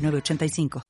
906985.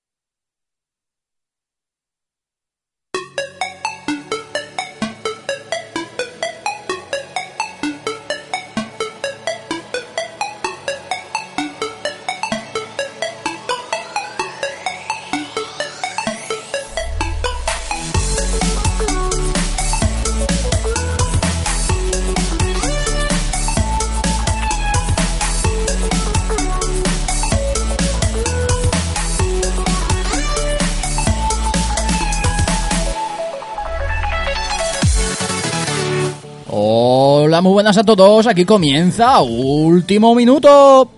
Muy buenas a todos. Aquí comienza Último Minuto.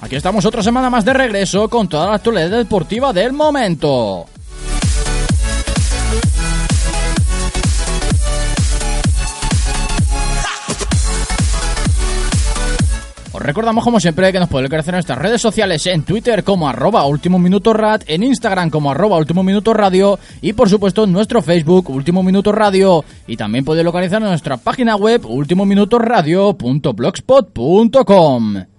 Aquí estamos otra semana más de regreso con toda la actualidad deportiva del momento. Recordamos como siempre que nos podéis crecer en nuestras redes sociales en Twitter como arroba último minuto rad, en Instagram como arroba último minuto radio y por supuesto en nuestro Facebook último minuto radio y también podéis localizar en nuestra página web ultimominutoradio.blogspot.com. Y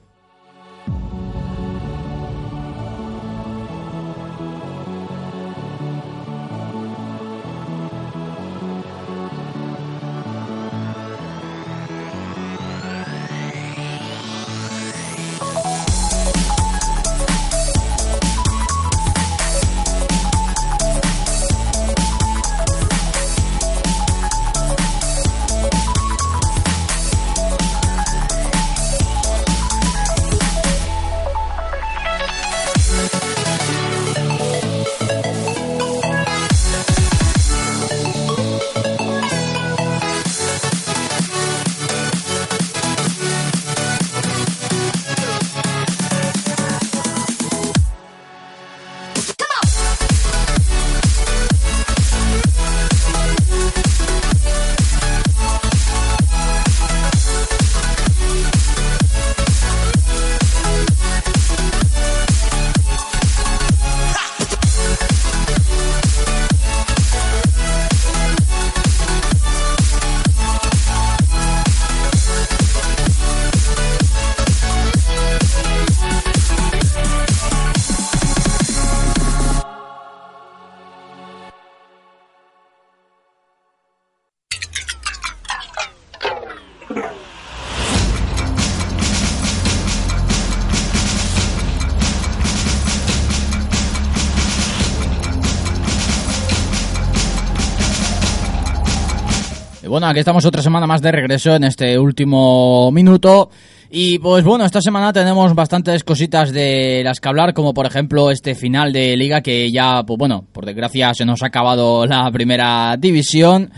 bueno, aquí estamos otra semana más de regreso en este último minuto. Y pues bueno, esta semana tenemos bastantes cositas de las que hablar, como por ejemplo este final de liga que ya, pues bueno, por desgracia se nos ha acabado la primera división.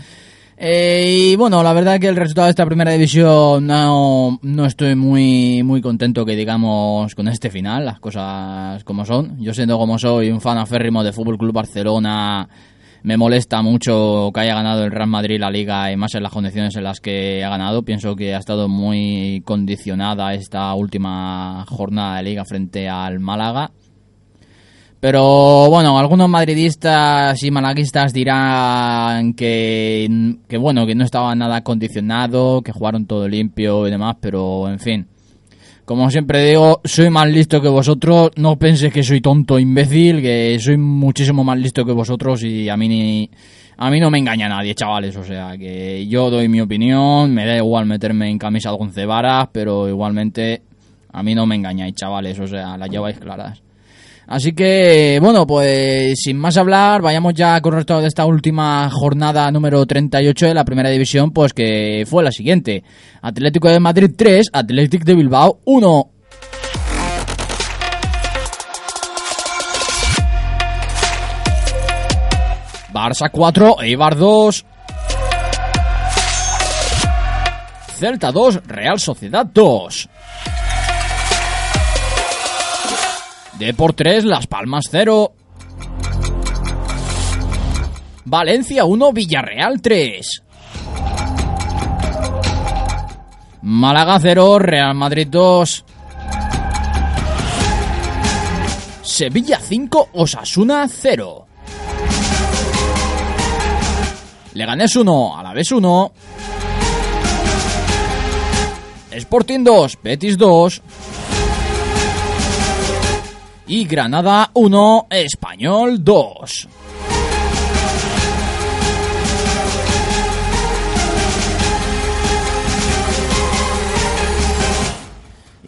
Eh, y bueno, la verdad que el resultado de esta primera división no, no estoy muy, muy contento que digamos con este final, las cosas como son. Yo siendo como soy un fan aférrimo de Fútbol Club Barcelona, me molesta mucho que haya ganado el Real Madrid la liga y más en las condiciones en las que ha ganado. Pienso que ha estado muy condicionada esta última jornada de liga frente al Málaga. Pero bueno, algunos madridistas y malaguistas dirán que, que bueno, que no estaba nada condicionado, que jugaron todo limpio y demás, pero en fin. Como siempre digo, soy más listo que vosotros, no penséis que soy tonto imbécil, que soy muchísimo más listo que vosotros y a mí ni, a mí no me engaña nadie, chavales, o sea, que yo doy mi opinión, me da igual meterme en camisa de once varas, pero igualmente a mí no me engañáis, chavales, o sea, las lleváis claras. Así que, bueno, pues sin más hablar, vayamos ya con el resultado de esta última jornada número 38 de la primera división, pues que fue la siguiente. Atlético de Madrid 3, Atlético de Bilbao 1. Barça 4, Eibar 2. Celta 2, Real Sociedad 2. Deport 3, Las Palmas 0. Valencia 1, Villarreal 3. Málaga 0, Real Madrid 2. Sevilla 5, Osasuna 0. Leganés 1, Alavés 1. Sporting 2, Betis 2. Y Granada 1, Español 2.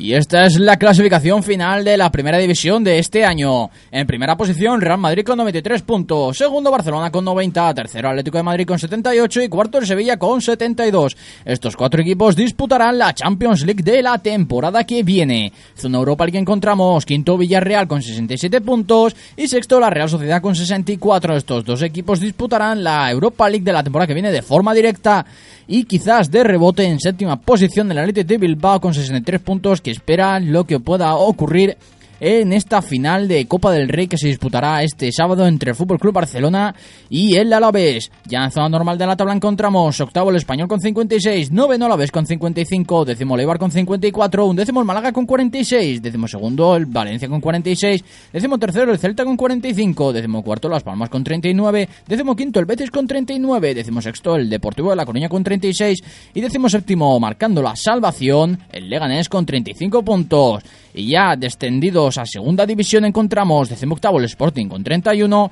Y esta es la clasificación final de la primera división de este año. En primera posición, Real Madrid con 93 puntos. Segundo, Barcelona con 90. Tercero, Atlético de Madrid con 78. Y cuarto, el Sevilla con 72. Estos cuatro equipos disputarán la Champions League de la temporada que viene. Zona Europa, que encontramos quinto, Villarreal con 67 puntos. Y sexto, la Real Sociedad con 64. Estos dos equipos disputarán la Europa League de la temporada que viene de forma directa y quizás de rebote en séptima posición del Atlético de Bilbao con 63 puntos que espera lo que pueda ocurrir en esta final de Copa del Rey que se disputará este sábado entre el Fútbol Club Barcelona y el Alavés. Ya en zona normal de la tabla encontramos octavo el Español con 56, noveno Alavés con 55, décimo Leibar con 54, undécimo el Málaga con 46, décimo segundo el Valencia con 46, décimo tercero el Celta con 45, décimo cuarto Las Palmas con 39, décimo quinto el Betis con 39, décimo sexto el Deportivo de La Coruña con 36 y décimo séptimo marcando la salvación el Leganés con 35 puntos. Y ya descendidos a segunda división encontramos octavo el Sporting con 31,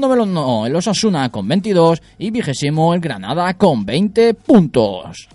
noveno el Osasuna con 22 y vigésimo el Granada con 20 puntos.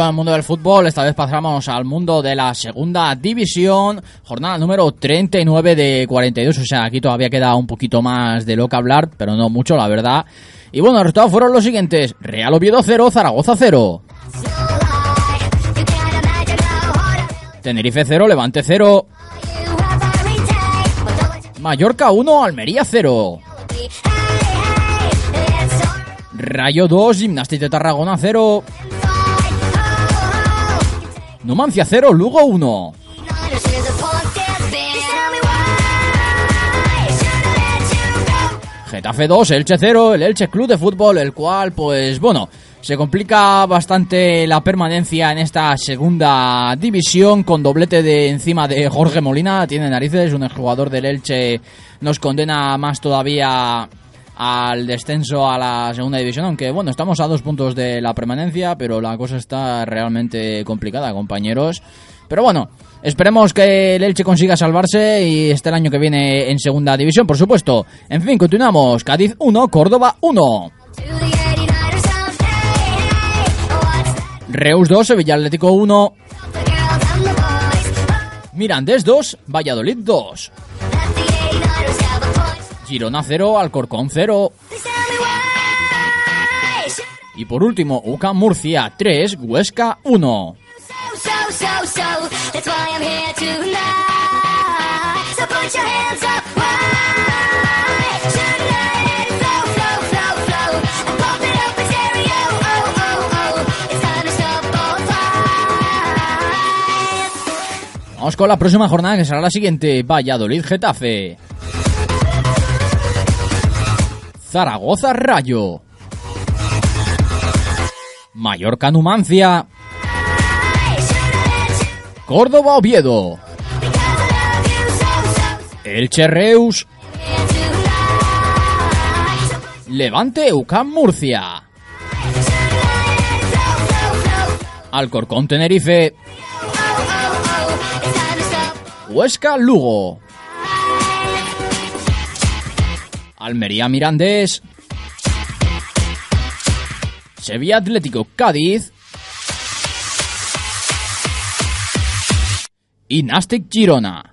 Con el mundo del fútbol. Esta vez pasamos al mundo de la segunda división. Jornada número 39 de 42. O sea, aquí todavía queda un poquito más de lo que hablar, pero no mucho, la verdad. Y bueno, los resultados fueron los siguientes. Real Oviedo 0, Zaragoza 0. Tenerife 0, Levante 0. Mallorca 1, Almería 0. Rayo 2, Gimnástica de Tarragona 0. Numancia 0, Lugo 1. Getafe 2, Elche 0, el Elche Club de Fútbol, el cual, pues bueno, se complica bastante la permanencia en esta segunda división con doblete de encima de Jorge Molina, tiene narices, un jugador del Elche nos condena más todavía al descenso a la segunda división, aunque bueno, estamos a dos puntos de la permanencia, pero la cosa está realmente complicada, compañeros. Pero bueno, esperemos que el Elche consiga salvarse y esté el año que viene en segunda división, por supuesto. En fin, continuamos. Cádiz 1, Córdoba 1. Reus 2, Sevilla Atlético 1. Mirandés 2, Valladolid 2. Girona 0, Alcorcón 0. Y por último, UCA Murcia 3, Huesca 1. Vamos con la próxima jornada que será la siguiente. Valladolid Getafe. Zaragoza Rayo. Mallorca Numancia. Córdoba Oviedo. Elche Reus. Levante UCAM Murcia. Alcorcón Tenerife. Huesca Lugo. Almería Mirandés. Sevilla Atlético Cádiz. Y Nastic Girona.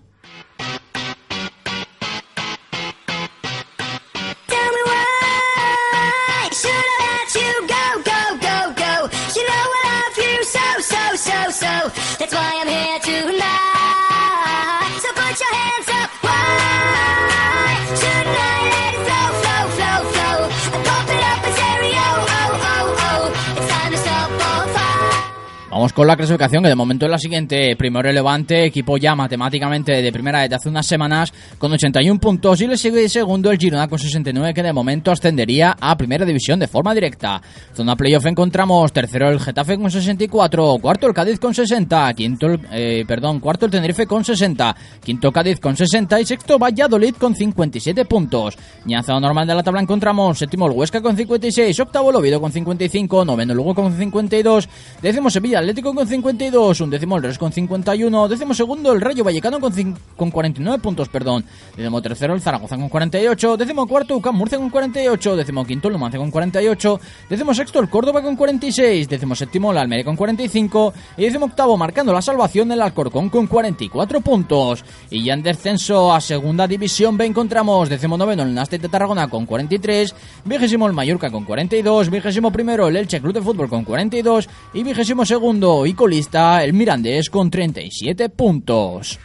Con la clasificación que de momento es la siguiente. Primero relevante, equipo ya matemáticamente de primera desde hace unas semanas con 81 puntos y le sigue segundo el Girona con 69 que de momento ascendería a primera división de forma directa. Zona playoff encontramos tercero el Getafe con 64, cuarto el Cádiz con 60, quinto el, eh, perdón, cuarto el Tenerife con 60, quinto Cádiz con 60 y sexto Valladolid con 57 puntos. Zona normal de la tabla encontramos séptimo el Huesca con 56, octavo el Oviedo con 55, noveno el Lugo con 52, décimo Sevilla Atlético con 52, un décimo el Res con 51, décimo segundo el Rayo Vallecano con, con 49 puntos, perdón, décimo tercero el Zaragoza con 48, décimo cuarto UCAM Murcia con 48, décimo quinto el Numancia con 48, décimo sexto el Córdoba con 46, décimo séptimo el Almería con 45 y décimo octavo marcando la salvación el Alcorcón con 44 puntos. Y ya en descenso a segunda división B encontramos décimo noveno el Nastic de Tarragona con 43, vigésimo el Mallorca con 42, vigésimo primero el Elche Club de Fútbol con 42 y vigésimo segundo y colista el Mirandés con 37 puntos.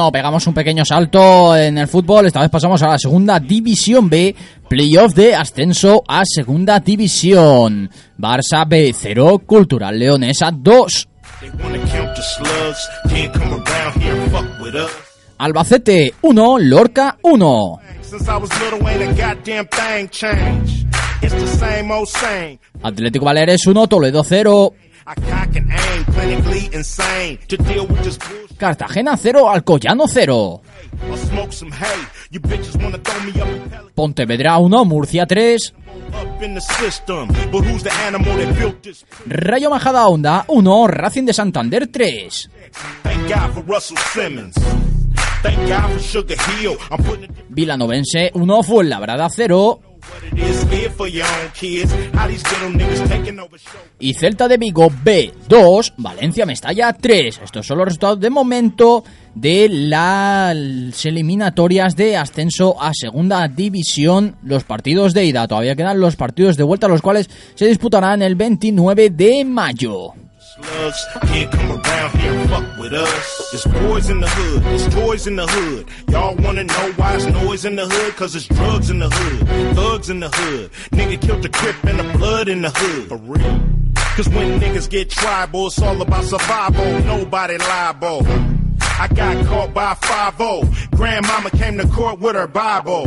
Bueno, pegamos un pequeño salto en el fútbol. Esta vez pasamos a la segunda división B. Playoff de ascenso a segunda división. Barça B 0, Cultural Leonesa 2. They wanna count the slugs. Then come around here and fuck with us. Albacete 1, Lorca 1. Since I was little, ain't a goddamn thing changed. It's the same old same. Atlético Baleares 1, Toledo 0. Cartagena 0, Alcoyano 0. or smoke some hay. You bitches wanna throw me up in pellet Pontevedra 1, Murcia 3. up in the system. But who's the animal that built this? Rayo Majada Onda 1, Racing de Santander 3. Thank God for Russell Simmons. Thank God for Sugar Hill. I'm putting it Vilanovense 1, Fuenlabrada 0. Y Celta de Vigo B2, Valencia Mestalla 3. Estos son los resultados de momento de las eliminatorias de ascenso a segunda división. Los partidos de ida, todavía quedan los partidos de vuelta, los cuales se disputarán el 29 de mayo. Slugs can't come around here and fuck with us. There's boys in the hood, there's toys in the hood. Y'all wanna know why it's noise in the hood? Cause it's drugs in the hood, thugs in the hood. Nigga killed the crip and the blood in the hood. For real. Cause when niggas get tribal, it's all about survival. Nobody liable. I got caught by 5 Grandmama came to court with her Bible.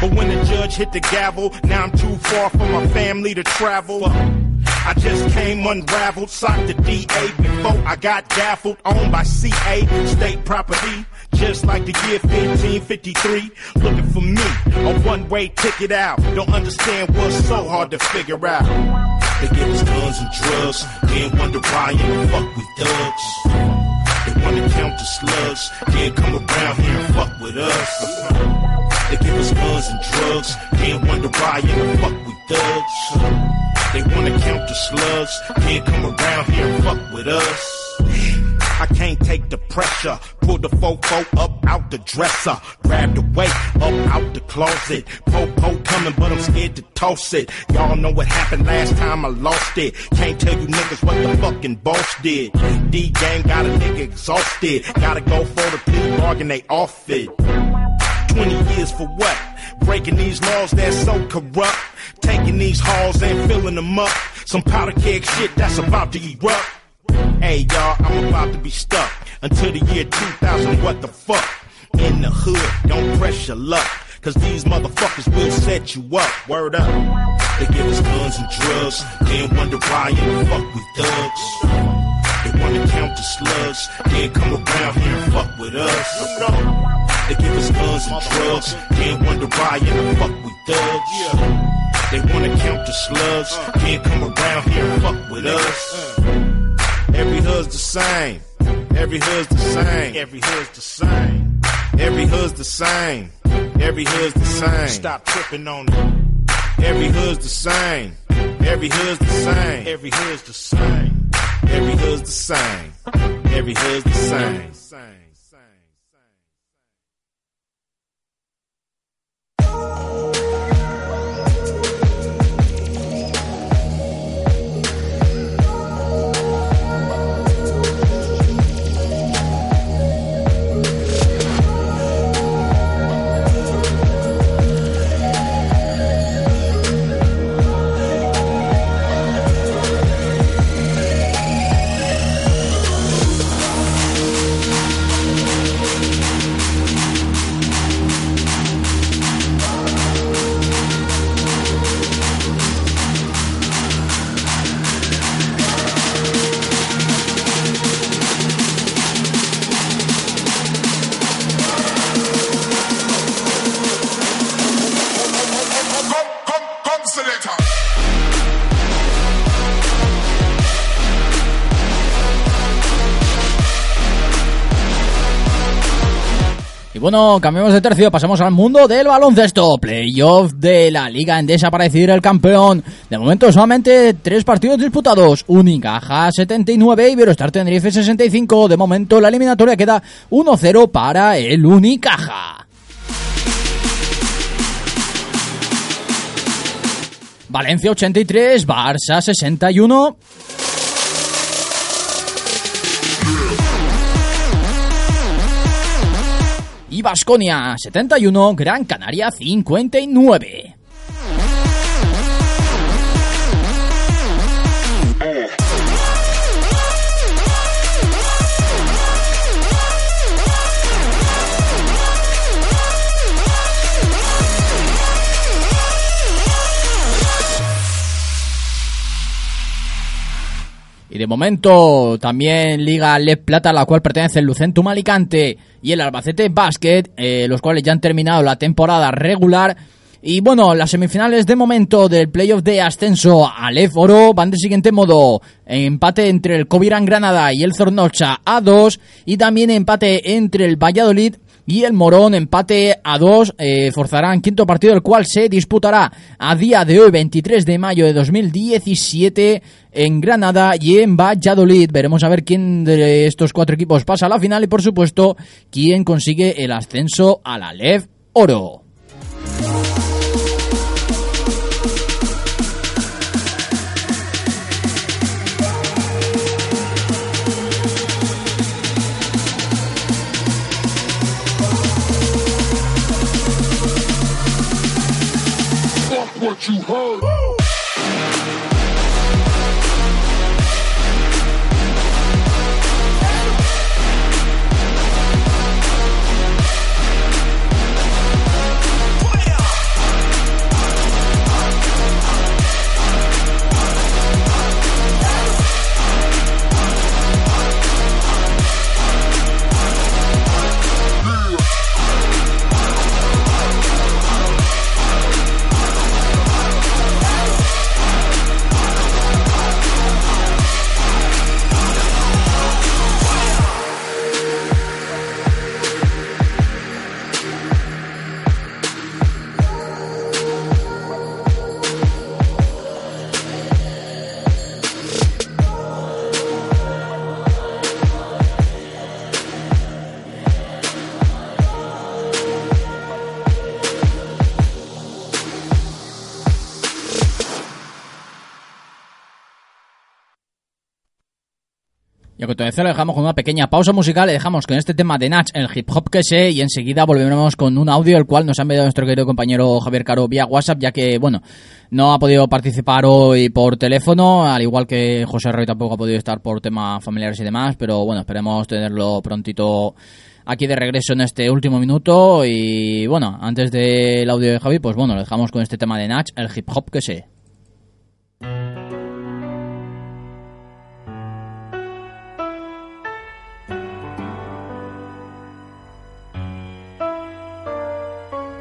But when the judge hit the gavel, now I'm too far from my family to travel. I just came unraveled, socked the DA before I got gaffled, owned by CA, state property. Just like the year 1553, looking for me, a one-way ticket out. Don't understand what's so hard to figure out. They give us guns and drugs, then wonder why in fuck we thugs. They wanna count the slugs, then come around here and fuck with us. They give us guns and drugs, then wonder why in the fuck we thugs. They wanna count the slugs, then come around here and fuck with us. I can't take the pressure. Pull the fofo up out the dresser. Grab the weight up out the closet. Popo coming, but I'm scared to toss it. Y'all know what happened last time I lost it. Can't tell you niggas what the fucking boss did. D gang got a nigga exhausted. Gotta go for the plea bargain, they off it. 20 years for what? Breaking these laws that's so corrupt. Taking these halls and filling them up. Some powder keg shit that's about to erupt. Hey y'all, I'm about to be stuck until the year 2000. What the fuck? In the hood, don't press your luck. Cause these motherfuckers will set you up. Word up. They give us guns and drugs. Then wonder why in the fuck we thugs. They wanna count the slugs. Then come around here and fuck with us. They give us guns and drugs. Then wonder why in the fuck we thugs. They wanna count the slugs. Can't come around here and fuck with us. Every hood's the same. Every hood's the same. Every hood's the same. Every hood's the same. Every hood's the same. Stop tripping on it. Every hood's the same. Every hood's the same. Every hood's the same. Every hood's the same. Every hood's the same. Bueno, cambiamos de tercio, pasamos al mundo del baloncesto. Playoff de la Liga Endesa para decidir el campeón. De momento solamente tres partidos disputados. Unicaja 79, Iberostar Tenerife 65. De momento la eliminatoria queda 1-0 para el Unicaja. Valencia 83, Barça 61. Y Basconia 71, Gran Canaria 59. Y de momento también Liga Lep Plata, a la cual pertenece el Lucentum Alicante y el Albacete Basket, eh, los cuales ya han terminado la temporada regular. Y bueno, las semifinales de momento del playoff de ascenso al Oro van del siguiente modo. Empate entre el Covirán Granada y el Zornocha a 2 y también empate entre el Valladolid y el Morón empate a dos eh, forzarán quinto partido el cual se disputará a día de hoy 23 de mayo de 2017 en Granada y en Valladolid veremos a ver quién de estos cuatro equipos pasa a la final y por supuesto quién consigue el ascenso a la LEV Oro. you hold. A continuación le dejamos con una pequeña pausa musical, le dejamos con este tema de Natch, el hip hop que sé, y enseguida volveremos con un audio el cual nos ha enviado nuestro querido compañero Javier Caro vía WhatsApp, ya que, bueno, no ha podido participar hoy por teléfono, al igual que José Roy tampoco ha podido estar por temas familiares y demás, pero bueno, esperemos tenerlo prontito aquí de regreso en este último minuto. Y bueno, antes del audio de Javi, pues bueno, lo dejamos con este tema de Natch, el hip hop que sé.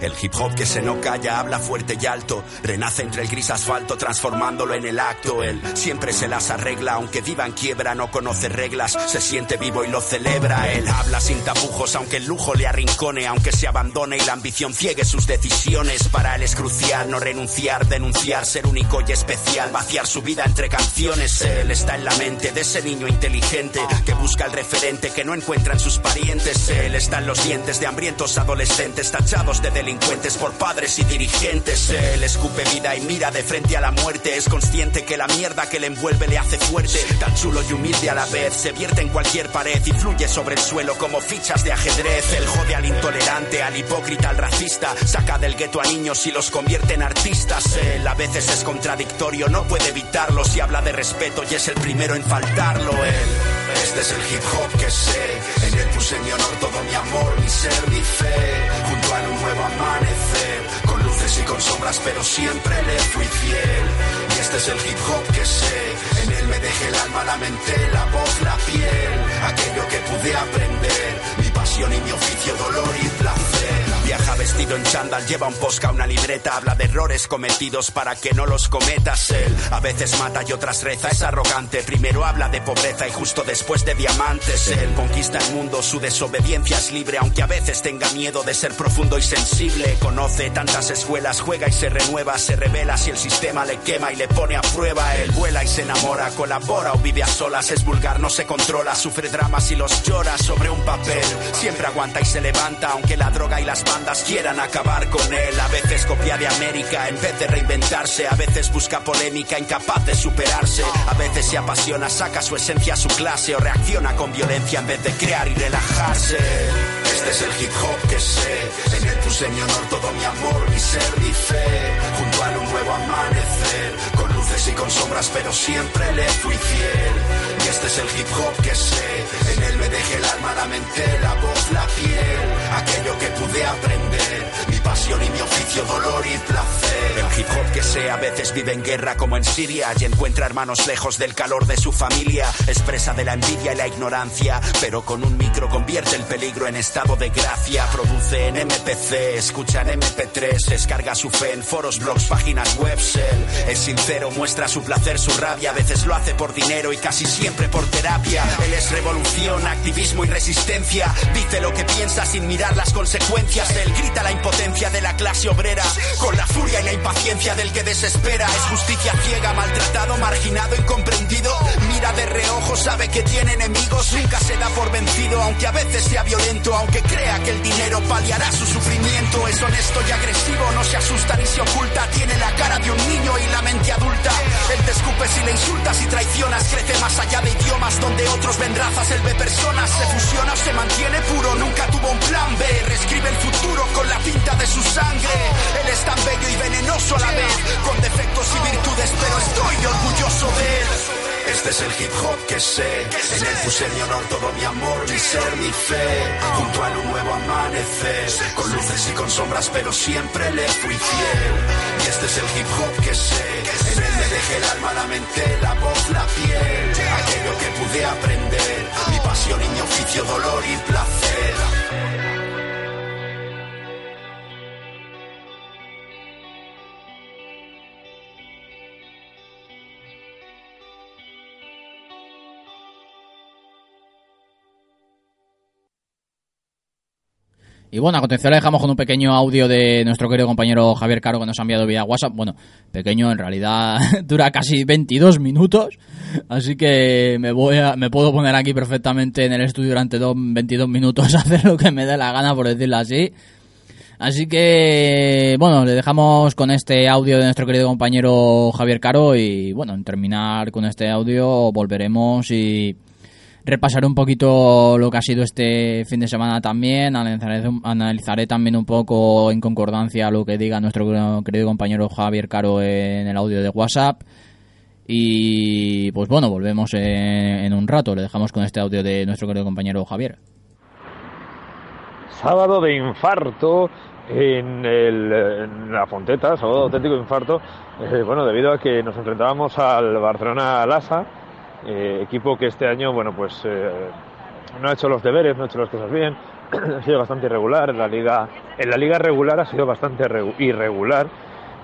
El hip hop que se no calla, habla fuerte y alto, renace entre el gris asfalto transformándolo en el acto. Él siempre se las arregla, aunque viva en quiebra, no conoce reglas, se siente vivo y lo celebra. Él habla sin tapujos, aunque el lujo le arrincone, aunque se abandone y la ambición ciegue sus decisiones. Para él es crucial no renunciar, denunciar, ser único y especial, vaciar su vida entre canciones. Él está en la mente de ese niño inteligente que busca el referente que no encuentra en sus parientes. Él está en los dientes de hambrientos adolescentes tachados de delincuentes por padres y dirigentes. Él escupe vida y mira de frente a la muerte. Es consciente que la mierda que le envuelve le hace fuerte. Tan chulo y humilde a la vez. Se vierte en cualquier pared y fluye sobre el suelo como fichas de ajedrez. Él jode al intolerante, al hipócrita, al racista. Saca del gueto a niños y los convierte en artistas. Él a veces es contradictorio, no puede evitarlo. Si habla de respeto y es el primero en faltarlo. Él. Este es el hip hop que sé. En él puse mi honor, todo mi amor, mi ser, mi fe. Un nuevo amanecer. Con luces y con sombras, pero siempre le fui fiel. Y este es el hip hop que sé. En él me dejé el alma, la mente, la voz, la piel. Aquello que pude aprender. Mi pasión y mi oficio, dolor y placer. Viaja vestido en chándal, lleva un posca, una libreta, habla de errores cometidos para que no los cometas él. A veces mata y otras reza, es arrogante. Primero habla de pobreza y justo después de diamantes. Él conquista el mundo, su desobediencia es libre, aunque a veces tenga miedo de ser profundo y sensible. Conoce tantas escuelas, juega y se renueva, se revela si el sistema le quema y le pone a prueba. Él vuela se enamora, colabora o vive a solas, es vulgar, no se controla, sufre dramas y los llora sobre un papel. Siempre aguanta y se levanta, aunque la droga y las bandas quieran acabar con él. A veces copia de América en vez de reinventarse. A veces busca polémica, incapaz de superarse. A veces se apasiona, saca su esencia a su clase o reacciona con violencia en vez de crear y relajarse. Es el hip hop que sé. En él puse mi honor, todo mi amor, mi ser, mi fe. Junto a un nuevo amanecer. Con luces y con sombras, pero siempre le fui fiel. Y este es el hip hop que sé. En él me dejé el alma, la mente, la voz, la piel. Aquello que pude aprender. Y mi oficio, dolor y placer. El hip hop que sé a veces vive en guerra como en Siria y encuentra hermanos lejos del calor de su familia. Expresa de la envidia y la ignorancia, pero con un micro convierte el peligro en estado de gracia. Produce en MPC, escucha en MP3, descarga su fe en foros, blogs, páginas web. Es sincero, muestra su placer, su rabia. A veces lo hace por dinero y casi siempre por terapia. Él es revolución, activismo y resistencia. Dice lo que piensa sin mirar las consecuencias. Él grita la impotencia de la clase obrera con la furia y la impaciencia del que desespera. Es justicia ciega, maltratado, marginado, incomprendido. Mira de reojo, sabe que tiene enemigos. Nunca se da por vencido, aunque a veces sea violento. Aunque crea que el dinero paliará su sufrimiento. Es honesto y agresivo, no se asusta ni se oculta. Tiene la cara de un niño y la mente adulta. Él te escupe si le insultas y traicionas. Crece más allá de idiomas donde otros ven razas. Él ve personas, se fusiona se mantiene puro. Nunca tuvo un plan B. Reescribe el futuro con la tinta de su sangre. Él es tan bello y venenoso a la vez. Con defectos y virtudes, pero estoy orgulloso de él. Este es el hip hop que sé. En él puse mi honor, todo mi amor, mi ser, mi fe. Junto a un nuevo amanecer. Con luces y con sombras, pero siempre le fui fiel. Y este es el hip hop que sé. En él me dejé el alma, la mente, la voz, la piel. Aquello que pude aprender. Mi pasión y mi oficio, dolor y placer. Y bueno, a continuación le dejamos con un pequeño audio de nuestro querido compañero Javier Caro que nos ha enviado vía WhatsApp. Bueno, pequeño en realidad dura casi 22 minutos, así que me voy a, me puedo poner aquí perfectamente en el estudio durante dos- 22 minutos a hacer lo que me dé la gana, por decirlo así. Así que, bueno, le dejamos con este audio de nuestro querido compañero Javier Caro y, bueno, en terminar con este audio volveremos y repasaré un poquito lo que ha sido este fin de semana también, analizaré, analizaré también un poco en concordancia lo que diga nuestro querido compañero Javier Caro en el audio de WhatsApp. Y pues bueno, volvemos en, en un rato, le dejamos con este audio de nuestro querido compañero Javier. Sábado de infarto en, el, la Fonteta, sábado auténtico infarto, eh, bueno, debido a que nos enfrentábamos al Barcelona Lasa, eh, equipo que este año, bueno, pues eh, no ha hecho los deberes, no ha hecho las cosas bien, ha sido bastante irregular, en la liga, en la liga regular ha sido bastante regu- irregular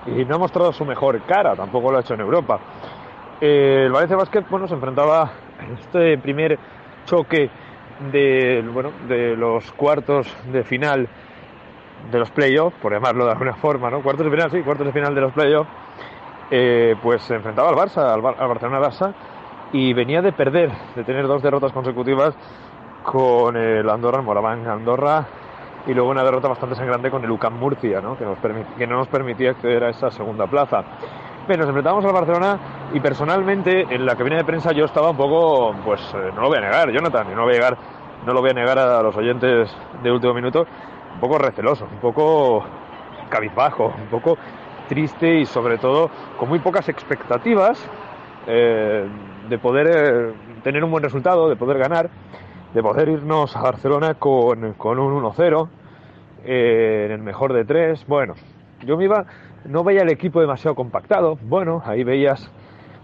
y no ha mostrado su mejor cara, tampoco lo ha hecho en Europa. Eh, el Valencia Basket, bueno, se enfrentaba en este primer choque de, bueno, de los cuartos de final de los playoffs, por llamarlo de alguna forma, ¿no? Cuartos de final, sí, cuartos de final de los playoffs, eh, pues se enfrentaba al Barça, al, Bar- al Barcelona Barça, y venía de perder, de tener dos derrotas consecutivas con el Andorra, el Moraván Andorra, y luego una derrota bastante sangrante con el UCAM Murcia, ¿no? Que, nos que no nos permitía acceder a esa segunda plaza. Nos enfrentamos al Barcelona y personalmente en la cabina de prensa yo estaba un poco, pues eh, no lo voy a negar, Jonathan, y no, voy a negar, no lo voy a negar a los oyentes de último minuto, un poco receloso, un poco cabizbajo, un poco triste y sobre todo con muy pocas expectativas eh, de poder eh, tener un buen resultado, de poder ganar, de poder irnos a Barcelona con, con un 1-0 eh, en el mejor de tres. Bueno, yo me iba, no veía el equipo demasiado compactado. Bueno, ahí veías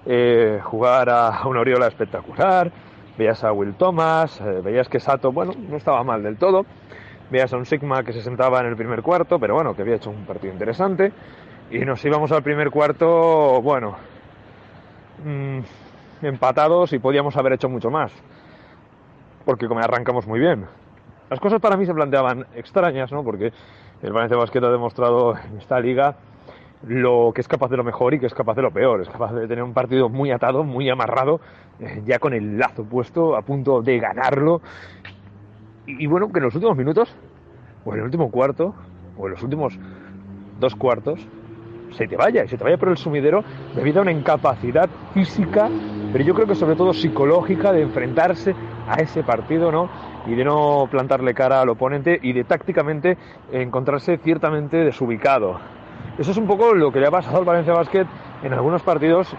eh, jugar a una Oriola espectacular, veías a Will Thomas, veías que Sato, bueno, no estaba mal del todo. Veías a un Sigma que se sentaba en el primer cuarto, pero bueno, que había hecho un partido interesante. Y nos íbamos al primer cuarto, bueno, mm, empatados y podíamos haber hecho mucho más. Porque como arrancamos muy bien. Las cosas para mí se planteaban extrañas, ¿no? Porque el Valencia Basket ha demostrado en esta liga lo que es capaz de lo mejor y que es capaz de lo peor. Es capaz de tener un partido muy atado, muy amarrado, eh, ya con el lazo puesto, a punto de ganarlo. Y, y bueno, que en los últimos minutos, o en el último cuarto, o en los últimos dos cuartos, se te vaya, y se te vaya por el sumidero debido a una incapacidad física, pero yo creo que sobre todo psicológica de enfrentarse a ese partido, ¿no? Y de no plantarle cara al oponente y de tácticamente encontrarse ciertamente desubicado. Eso es un poco lo que le ha pasado al Valencia Basket en algunos partidos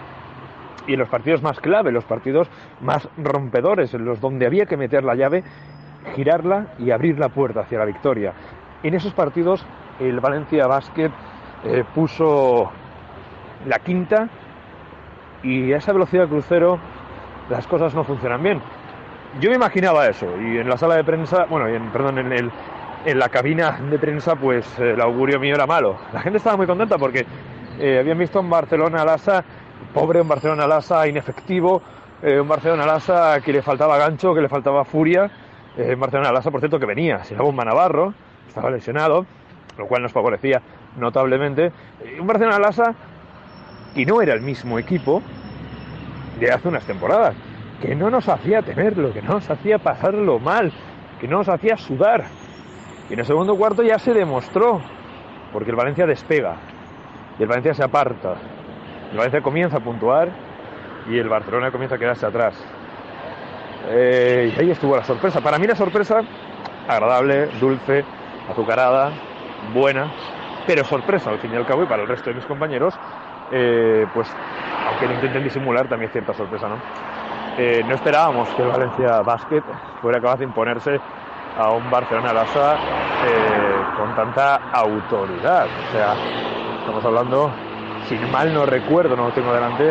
y en los partidos más clave, los partidos más rompedores, en los donde había que meter la llave, girarla y abrir la puerta hacia la victoria. En esos partidos el Valencia Basket eh, puso la quinta y a esa velocidad crucero las cosas no funcionan bien. Yo me imaginaba eso y en la sala de prensa, bueno, en, perdón, en, el, en la cabina de prensa, pues eh, el augurio mío era malo. La gente estaba muy contenta porque eh, habían visto un Barcelona-Lasa, pobre, un Barcelona-Lasa inefectivo, eh, un Barcelona-Lasa que le faltaba gancho, que le faltaba furia, eh, un Barcelona-Lasa, por cierto, que venía, se llamaba un Navarro, estaba lesionado, lo cual nos favorecía notablemente. Un Barcelona-Lasa y no era el mismo equipo de hace unas temporadas, que no nos hacía temerlo, que no nos hacía pasarlo mal, que no nos hacía sudar. Y en el segundo cuarto ya se demostró, porque el Valencia despega, y el Valencia se aparta, el Valencia comienza a puntuar y el Barcelona comienza a quedarse atrás. Eh, y ahí estuvo la sorpresa. Para mí la sorpresa, agradable, dulce, azucarada, buena, pero sorpresa al fin y al cabo y para el resto de mis compañeros, eh, pues aunque lo intenten disimular, también cierta sorpresa, ¿no? Eh, no esperábamos que el Valencia Basket fuera capaz de imponerse a un Barcelona Lassa eh, con tanta autoridad. O sea, estamos hablando, si mal no recuerdo, no lo tengo delante,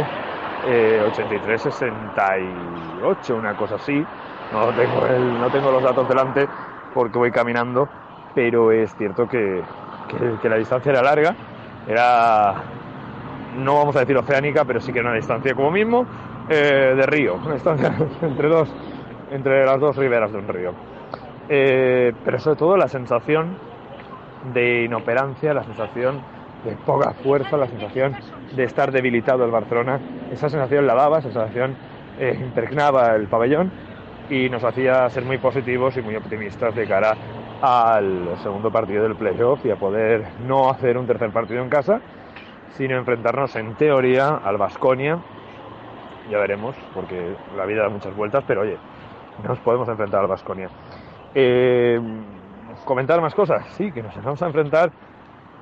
eh, 83-68, una cosa así. No tengo, el- no tengo los datos delante porque voy caminando, pero es cierto que, que- que la distancia era larga. Era, no vamos a decir oceánica, pero sí que era una distancia como mismo eh, de río, una distancia entre, dos, entre las dos riberas de un río. Eh, pero sobre todo la sensación de inoperancia, la sensación de poca fuerza, la sensación de estar debilitado el Barcelona. Esa sensación la daba, esa sensación eh, impregnaba el pabellón y nos hacía ser muy positivos y muy optimistas de cara al segundo partido del playoff y a poder no hacer un tercer partido en casa, sino enfrentarnos en teoría al Vasconia. Ya veremos, porque la vida da muchas vueltas, pero oye, nos podemos enfrentar al Vasconia. Eh, comentar más cosas, sí, que nos vamos a enfrentar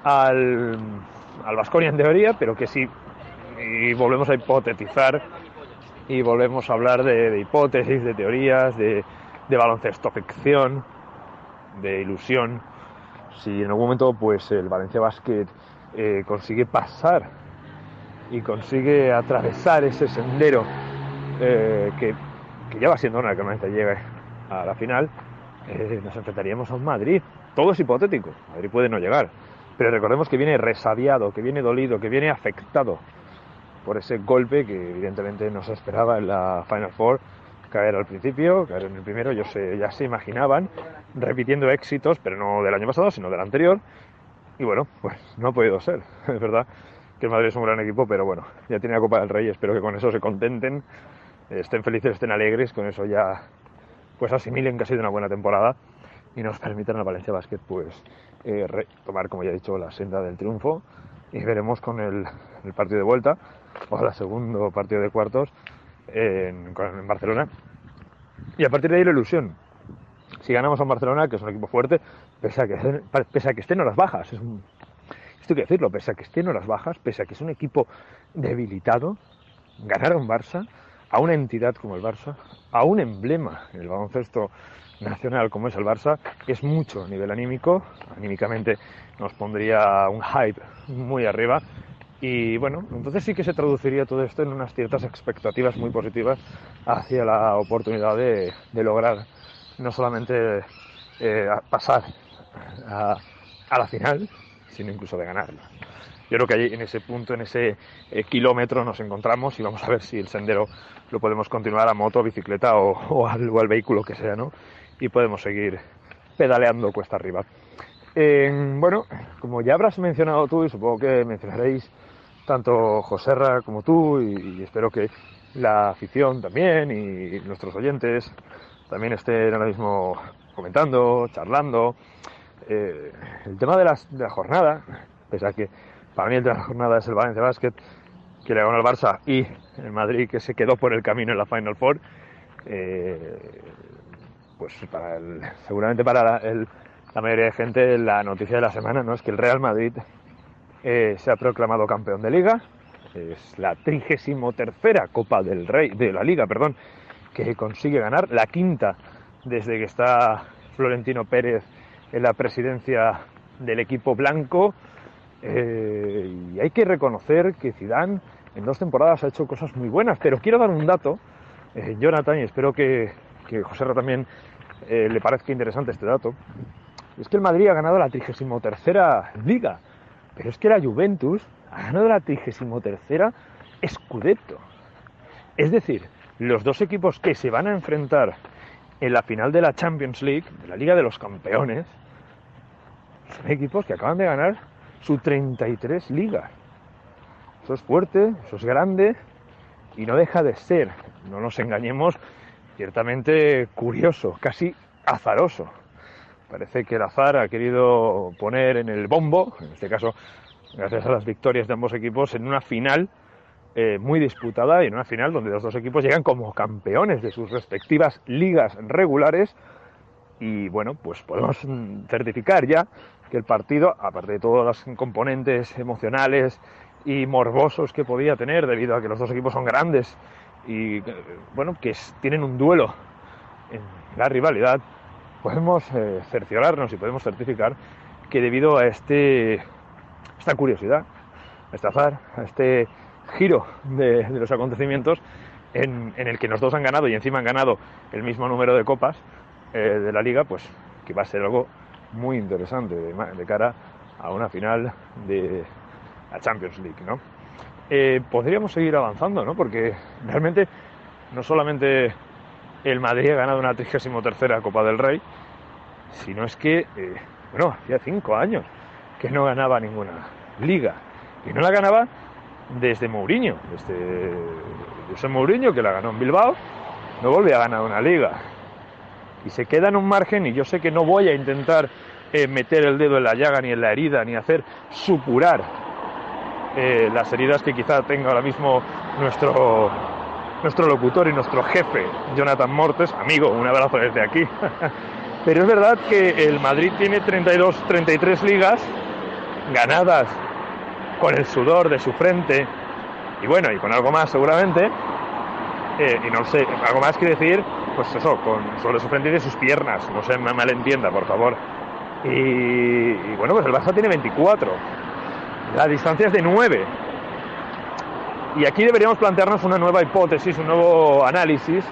al, al Vasconia en teoría, pero que sí, y volvemos a hipotetizar y volvemos a hablar de, hipótesis, de teorías, de baloncesto ficción, de ilusión. Si en algún momento pues el Valencia Basket eh, consigue pasar y consigue atravesar ese sendero eh, que, que ya va siendo hora que llegue a la final, eh, nos enfrentaríamos a un Madrid. Todo es hipotético, Madrid puede no llegar, pero recordemos que viene resabiado, que viene dolido, que viene afectado por ese golpe que evidentemente no esperaba en la Final Four caer al principio, caer en el primero, ellos se- ya se imaginaban repitiendo éxitos, pero no del año pasado, sino del anterior, y bueno, pues no ha podido ser, es verdad que el Madrid es un gran equipo, pero bueno, ya tiene la Copa del Rey, espero que con eso se contenten, estén felices, estén alegres, con eso ya pues asimilen que ha sido una buena temporada y nos permitan al Valencia Basket pues eh, retomar, como ya he dicho, la senda del triunfo y veremos con el, el partido de vuelta o el segundo partido de cuartos en, Barcelona y a partir de ahí la ilusión si ganamos a Barcelona que es un equipo fuerte pese a que, pese a horas bajas esto hay que decirlo, pese a que esté en horas bajas pese a que es un equipo debilitado ganar a un Barça, a una entidad como el Barça, a un emblema en el baloncesto nacional como es el Barça, es mucho a nivel anímico. Anímicamente nos pondría un hype muy arriba. Y bueno, entonces sí que se traduciría todo esto en unas ciertas expectativas muy positivas hacia la oportunidad de, de lograr no solamente eh, pasar a, a la final, sino incluso de ganarla. Yo creo que ahí en ese punto, en ese eh, kilómetro nos encontramos y vamos a ver si el sendero lo podemos continuar a moto, bicicleta o, o al, o al vehículo que sea, ¿no? Y podemos seguir pedaleando cuesta arriba. Eh, bueno, como ya habrás mencionado tú y supongo que mencionaréis tanto Joserra como tú y, espero que la afición también y nuestros oyentes también estén ahora mismo comentando, charlando. Eh, el tema de, la jornada, pese a que para mí el de la jornada es el Valencia Basket, que le ganó al Barça, y el Madrid que se quedó por el camino en la Final Four, eh, pues para el- seguramente para la, la mayoría de gente la noticia de la semana no es que el Real Madrid eh, se ha proclamado campeón de liga, es la trigésimo tercera Copa del Rey, de la Liga, perdón, que consigue ganar, la quinta desde que está Florentino Pérez en la presidencia del equipo blanco. Eh, y hay que reconocer que Zidane en dos temporadas ha hecho cosas muy buenas, pero quiero dar un dato, eh, Jonathan, y espero que, que José Ra también eh, le parezca interesante este dato. Es que el Madrid ha ganado la 33 Liga, pero es que la Juventus ha ganado la 33 Scudetto. Es decir, los dos equipos que se van a enfrentar en la final de la Champions League, de la Liga de los Campeones, son equipos que acaban de ganar su 33 ligas. Eso es fuerte, eso es grande y no deja de ser, no nos engañemos, ciertamente curioso, casi azaroso. Parece que el azar ha querido poner en el bombo, en este caso gracias a las victorias de ambos equipos, en una final eh, muy disputada y en una final donde los dos equipos llegan como campeones de sus respectivas ligas regulares. Y bueno, pues podemos certificar ya que el partido, aparte de todos los componentes emocionales y morbosos que podía tener debido a que los dos equipos son grandes y eh, bueno, que tienen un duelo en la rivalidad, podemos eh, cerciorarnos y podemos certificar que debido a este esta curiosidad, a este azar, a este giro de, los acontecimientos en, el que los dos han ganado y encima han ganado el mismo número de copas eh, de la liga, pues que va a ser algo muy interesante de cara a una final de la Champions League, ¿no? Eh, podríamos seguir avanzando, ¿no? Porque realmente no solamente el Madrid ha ganado una 33 Copa del Rey, sino es que, eh, bueno, hacía cinco años que no ganaba ninguna liga. Y no la ganaba desde Mourinho, desde José Mourinho, que la ganó en Bilbao, no volvía a ganar una liga. Y se queda en un margen, y yo sé que no voy a intentar eh, meter el dedo en la llaga, ni en la herida, ni hacer supurar eh, las heridas que quizá tenga ahora mismo nuestro, nuestro locutor y nuestro jefe, Jonathan Mortes, amigo, un abrazo desde aquí. Pero es verdad que el Madrid tiene 32, 33 ligas ganadas con el sudor de su frente y bueno, y con algo más seguramente. eh, y no sé, algo más que decir, pues eso, con sobre su frente y de sus piernas, no se me malentienda, por favor. Y, bueno, pues el Barça tiene 24. La distancia es de 9. Y aquí deberíamos plantearnos una nueva hipótesis, un nuevo análisis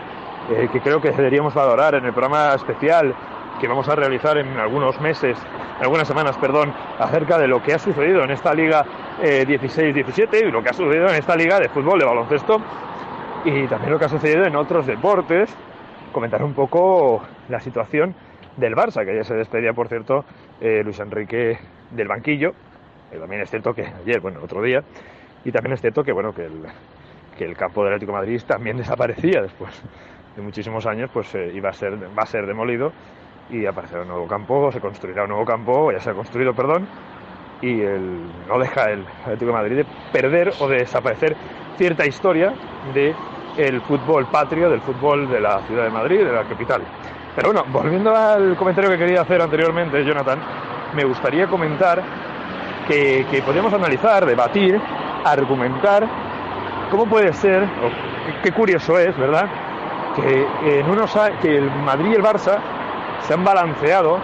eh, que creo que deberíamos valorar en el programa especial que vamos a realizar en algunos meses, algunas semanas, perdón, acerca de lo que ha sucedido en esta liga eh, 16-17 y lo que ha sucedido en esta liga de fútbol, de baloncesto y también lo que ha sucedido en otros deportes. Comentar un poco la situación del Barça, que ya se despedía, por cierto, eh, Luis Enrique del banquillo. Eh, también es cierto que ayer, bueno, otro día, y también es cierto que, bueno, que el, que el campo del Atlético Madrid también desaparecía después de muchísimos años, pues eh, iba a ser, va a ser demolido y aparecerá un nuevo campo, se construirá un nuevo campo, ya se ha construido, perdón, y no deja el Atlético Madrid de perder o de desaparecer cierta historia de fútbol patrio, del fútbol de la ciudad de Madrid, de la capital. Pero bueno, volviendo al comentario que quería hacer anteriormente, Jonathan, me gustaría comentar que, que podríamos analizar, debatir, argumentar cómo puede ser, o qué, curioso es, ¿verdad? Que, en unos, que el Madrid y el Barça se han balanceado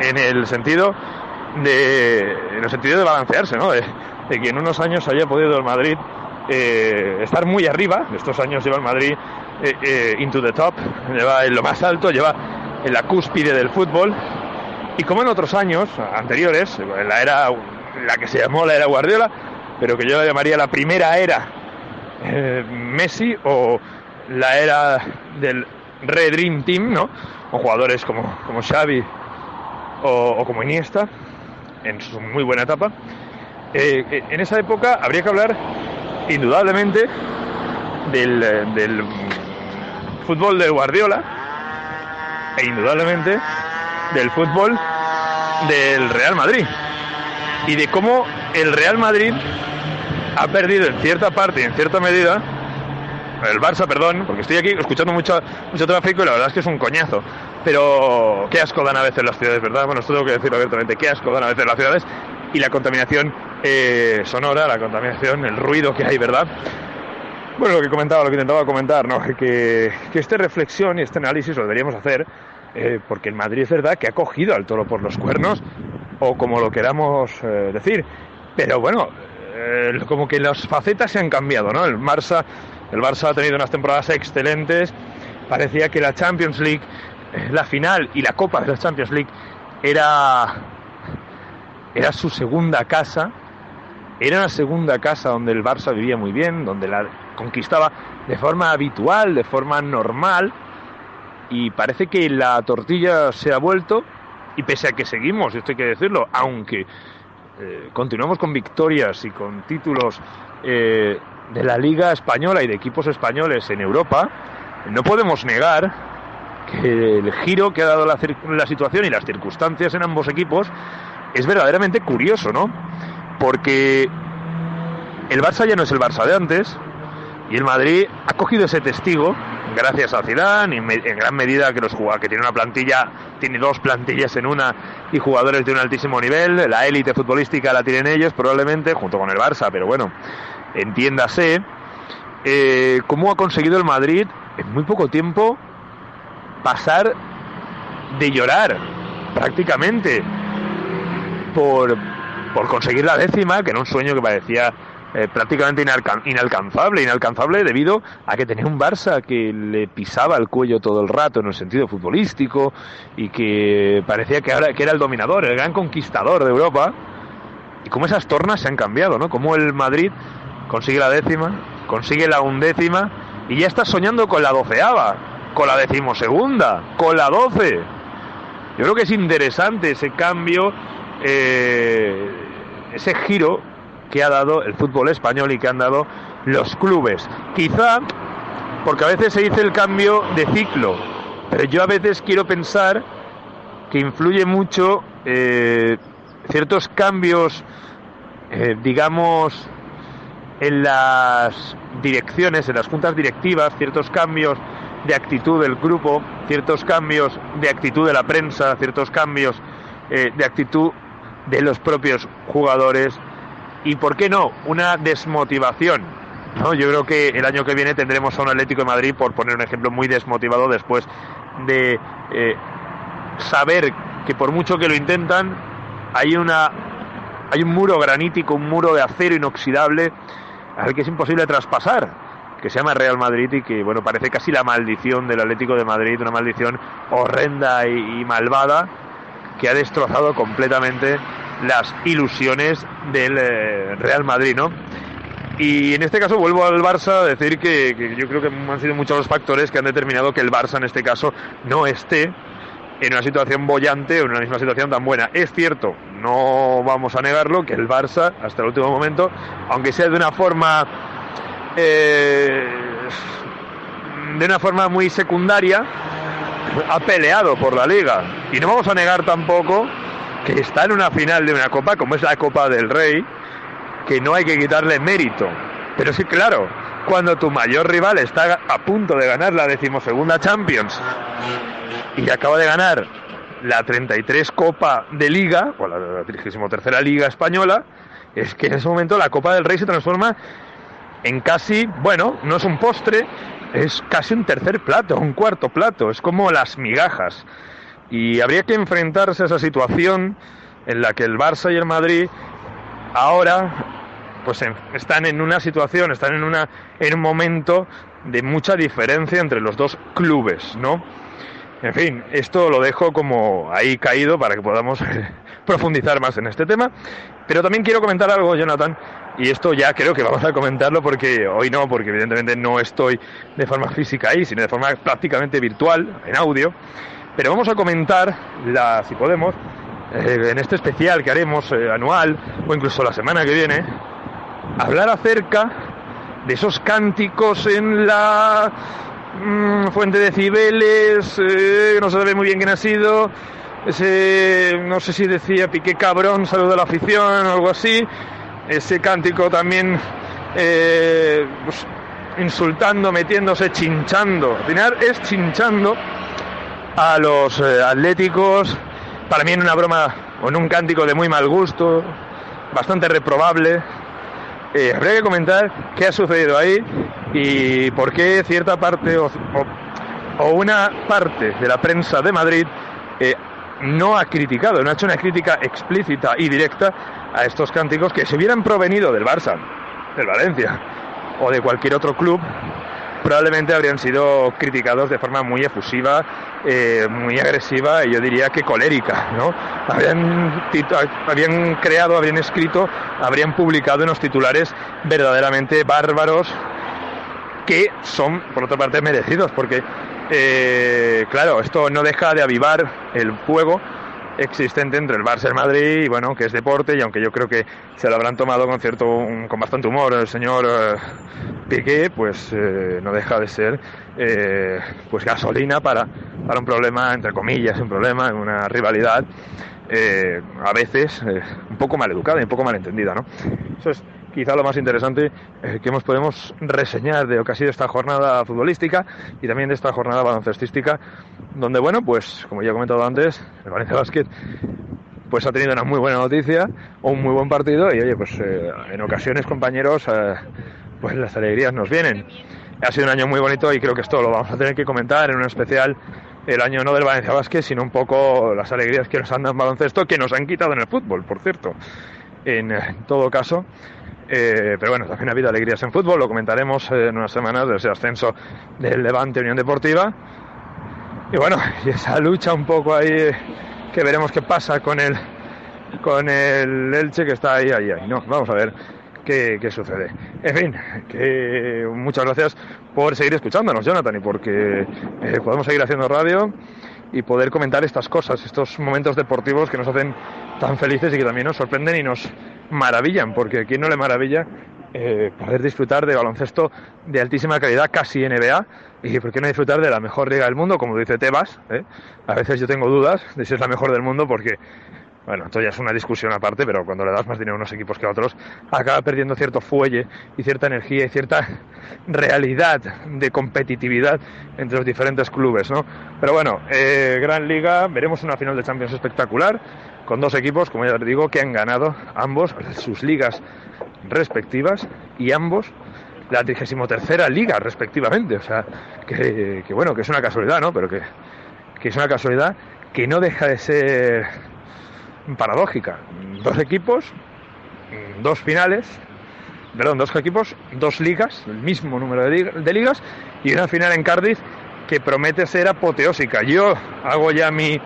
en el sentido de, en el sentido de balancearse, ¿no? De, de que en unos años haya podido el Madrid eh, estar muy arriba. Estos años lleva el Madrid eh, eh, into the top, lleva en lo más alto, lleva en la cúspide del fútbol. Y como en otros años anteriores, en la era, la que se llamó la era Guardiola, pero que yo la llamaría la primera era eh, Messi o la era del Red Dream Team, ¿no? Con jugadores como, como Xavi o, como Iniesta, en su muy buena etapa. Eh, eh, en esa época habría que hablar indudablemente del, del fútbol de Guardiola e indudablemente del fútbol del Real Madrid y de cómo el Real Madrid ha perdido en cierta parte en cierta medida el Barça, perdón, porque estoy aquí escuchando mucho, mucho tráfico y la verdad es que es un coñazo. Pero qué asco dan a veces las ciudades, ¿verdad? Bueno, esto tengo que decirlo abiertamente, qué asco dan a veces las ciudades y la contaminación eh, sonora, la contaminación, el ruido que hay, ¿verdad? Bueno, lo que comentaba, lo que intentaba comentar, ¿no? Que, que esta reflexión y este análisis lo deberíamos hacer eh, porque el Madrid es verdad que ha cogido al toro por los cuernos, o como lo queramos eh, decir. pero bueno, eh, como que las facetas se han cambiado, ¿no? El Barça, el Barça ha tenido unas temporadas excelentes, parecía que la Champions League, eh, la final y la Copa de la Champions League era, era su segunda casa, era una segunda casa donde el Barça vivía muy bien, donde la conquistaba de forma habitual, de forma normal, y parece que la tortilla se ha vuelto, y pese a que seguimos, esto hay que decirlo, aunque eh, continuamos con victorias y con títulos eh, de la Liga Española y de equipos españoles en Europa, no podemos negar que el giro que ha dado la, la situación y las circunstancias en ambos equipos es verdaderamente curioso, ¿no? Porque el Barça ya no es el Barça de antes y el Madrid ha cogido ese testigo gracias a Zidane y en gran medida que los que tiene una plantilla tiene dos plantillas en una y jugadores de un altísimo nivel la élite futbolística la tienen ellos probablemente junto con el Barça pero bueno entiéndase. Eh, cómo ha conseguido el Madrid en muy poco tiempo pasar de llorar prácticamente por, por conseguir la décima, que era un sueño que parecía eh, prácticamente inalcan- inalcanzable, inalcanzable debido a que tenía un Barça que le pisaba el cuello todo el rato en el sentido futbolístico y que parecía que ahora que era el dominador, el gran conquistador de Europa. Y cómo esas tornas se han cambiado, ¿no? Cómo el Madrid consigue la décima, consigue la undécima y ya está soñando con la doceava, con la decimosegunda, con la doce. Yo creo que es interesante ese cambio, eh, ese giro que ha dado el fútbol español y que han dado los clubes. Quizá porque a veces se dice el cambio de ciclo, pero yo a veces quiero pensar que influye mucho eh, ciertos cambios, eh, digamos, en las direcciones, en las juntas directivas, ciertos cambios de actitud del grupo, ciertos cambios de actitud de la prensa, ciertos cambios eh, de actitud de los propios jugadores y, ¿por qué no?, una desmotivación. ¿no? Yo creo que el año que viene tendremos a un Atlético de Madrid, por poner un ejemplo, muy desmotivado después de eh, saber que por mucho que lo intentan, hay una hay un muro granítico, un muro de acero inoxidable al que es imposible traspasar, que se llama Real Madrid y que bueno parece casi la maldición del Atlético de Madrid, una maldición horrenda y, y malvada que ha destrozado completamente las ilusiones del eh, Real Madrid, ¿no? Y en este caso vuelvo al Barça a decir que, yo creo que han sido muchos los factores que han determinado que el Barça en este caso no esté en una situación bollante o en una misma situación tan buena. Es cierto, no vamos a negarlo, que el Barça, hasta el último momento, aunque sea de una forma. eh, de una forma muy secundaria, ha peleado por la liga. Y no vamos a negar tampoco que está en una final de una copa, como es la Copa del Rey, que no hay que quitarle mérito. Pero sí, claro, cuando tu mayor rival está a punto de ganar la decimosegunda Champions y acaba de ganar la 33 Copa de Liga, o la 33 Liga Española, es que en ese momento la Copa del Rey se transforma en casi, bueno, no es un postre, es casi un tercer plato, un cuarto plato, es como las migajas. Y habría que enfrentarse a esa situación en la que el Barça y el Madrid ahora pues en- están en una situación, están en una en un momento de mucha diferencia entre los dos clubes, ¿no? En fin, esto lo dejo como ahí caído para que podamos profundizar más en este tema. Pero también quiero comentar algo, Jonathan, y esto ya creo que vamos a comentarlo porque hoy no, porque evidentemente no estoy de forma física ahí, sino de forma prácticamente virtual, en audio. Pero vamos a comentar, si podemos, eh, en este especial que haremos eh, anual, o incluso la semana que viene, hablar acerca de esos cánticos en la mm, fuente de Cibeles, eh, no se sabe muy bien quién ha sido, ese, no sé si decía Piqué cabrón, saludo a la afición o algo así, ese cántico también eh, pues, insultando, metiéndose, chinchando, al final es chinchando a los eh, atléticos, para mí en una broma o en un cántico de muy mal gusto, bastante reprobable. Eh, habría que comentar qué ha sucedido ahí y por qué cierta parte o, o- una parte de la prensa de Madrid eh, no ha criticado, no ha hecho una crítica explícita y directa a estos cánticos que si hubieran provenido del Barça, del Valencia o de cualquier otro club, probablemente habrían sido criticados de forma muy efusiva, eh, muy agresiva y yo diría que colérica, ¿no? Habrían creado, habrían escrito, habrían publicado unos titulares verdaderamente bárbaros que son, por otra parte, merecidos, porque, eh, claro, esto no deja de avivar el fuego existente entre el Barça y el Madrid, y bueno, que es deporte, y aunque yo creo que se lo habrán tomado con cierto, con bastante humor el señor eh, Piqué, pues eh, no deja de ser eh, pues gasolina para, para un problema, entre comillas, un problema, una rivalidad eh, a veces eh, un poco mal educada y un poco mal entendida, ¿no? Eso es quizá lo más interesante eh, que hemos podemos reseñar de lo que ha sido esta jornada futbolística y también de esta jornada baloncestística, donde, bueno, pues como ya he comentado antes, el Valencia Basket pues ha tenido una muy buena noticia un muy buen partido y, oye, pues eh, en ocasiones, compañeros, eh, pues las alegrías nos vienen. Ha sido un año muy bonito y creo que esto lo vamos a tener que comentar en un especial el año no del Valencia Basket, sino un poco las alegrías que nos han dado en baloncesto, que nos han quitado en el fútbol, por cierto. En, en todo caso, eh, pero bueno, también ha habido alegrías en fútbol, lo comentaremos eh, en unas semanas de ese ascenso del Levante Unión Deportiva. Y bueno, y esa lucha un poco ahí eh, que veremos qué pasa con el con el Elche que está ahí, ahí, ahí. No, vamos a ver qué, qué sucede. En fin, que muchas gracias por seguir escuchándonos, Jonathan, y porque podemos seguir haciendo radio y poder comentar estas cosas, estos momentos deportivos que nos hacen tan felices y que también nos sorprenden y nos maravillan, porque a quién no le maravilla eh, poder disfrutar de baloncesto de altísima calidad, casi NBA, y por qué no disfrutar de la mejor liga del mundo, como dice Tebas. ¿eh? A veces yo tengo dudas de si es la mejor del mundo porque, bueno, esto ya es una discusión aparte, pero cuando le das más dinero a unos equipos que a otros, acaba perdiendo cierto fuelle y cierta energía y cierta realidad de competitividad entre los diferentes clubes, ¿no? Pero bueno, eh, Gran Liga, veremos una final de Champions espectacular, con dos equipos, como ya les digo, que han ganado ambos sus ligas respectivas y ambos la 33 liga respectivamente. O sea, que, bueno, que es una casualidad, ¿no? Pero que, que es una casualidad que no deja de ser paradójica. Dos equipos, dos finales, perdón, dos equipos, dos ligas, el mismo número de, de ligas y una final en Cardiff que promete ser apoteósica. Yo hago ya mi,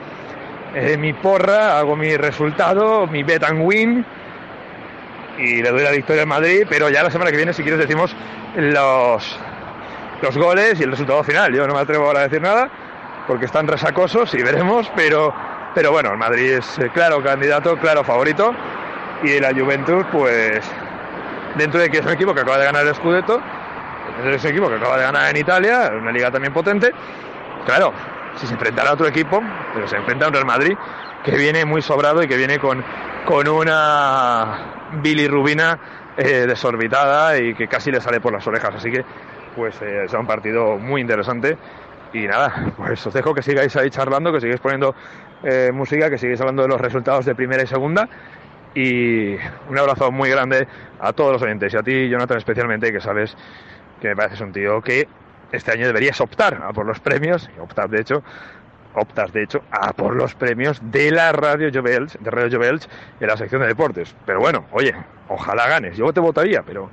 mi porra, hago mi resultado, mi bet and win y le doy la victoria al Madrid, pero ya la semana que viene, si quieres, decimos los, los goles y el resultado final. Yo no me atrevo ahora a decir nada porque están resacosos y veremos, pero, pero bueno, el Madrid es eh, claro candidato, claro favorito y la Juventus, pues dentro de que es un equipo que acaba de ganar el Scudetto, es un equipo que acaba de ganar en Italia, una liga también potente, claro, si se enfrentara a otro equipo, pero se enfrenta a un Real Madrid que viene muy sobrado y que viene con, con una bilirrubina eh, desorbitada y que casi le sale por las orejas. Así que, pues, eh, será un partido muy interesante. Y nada, pues os dejo que sigáis ahí charlando, que sigáis poniendo eh, música, que sigáis hablando de los resultados de primera y segunda. Y un abrazo muy grande a todos los oyentes y a ti, Jonathan, especialmente, que sabes que me pareces un tío que este año deberías optar a por los premios, optar de hecho, optas de hecho a por los premios de la Radio Jovels, de Radio Jovels en la sección de deportes. Pero bueno, oye, ojalá ganes. Yo te votaría, pero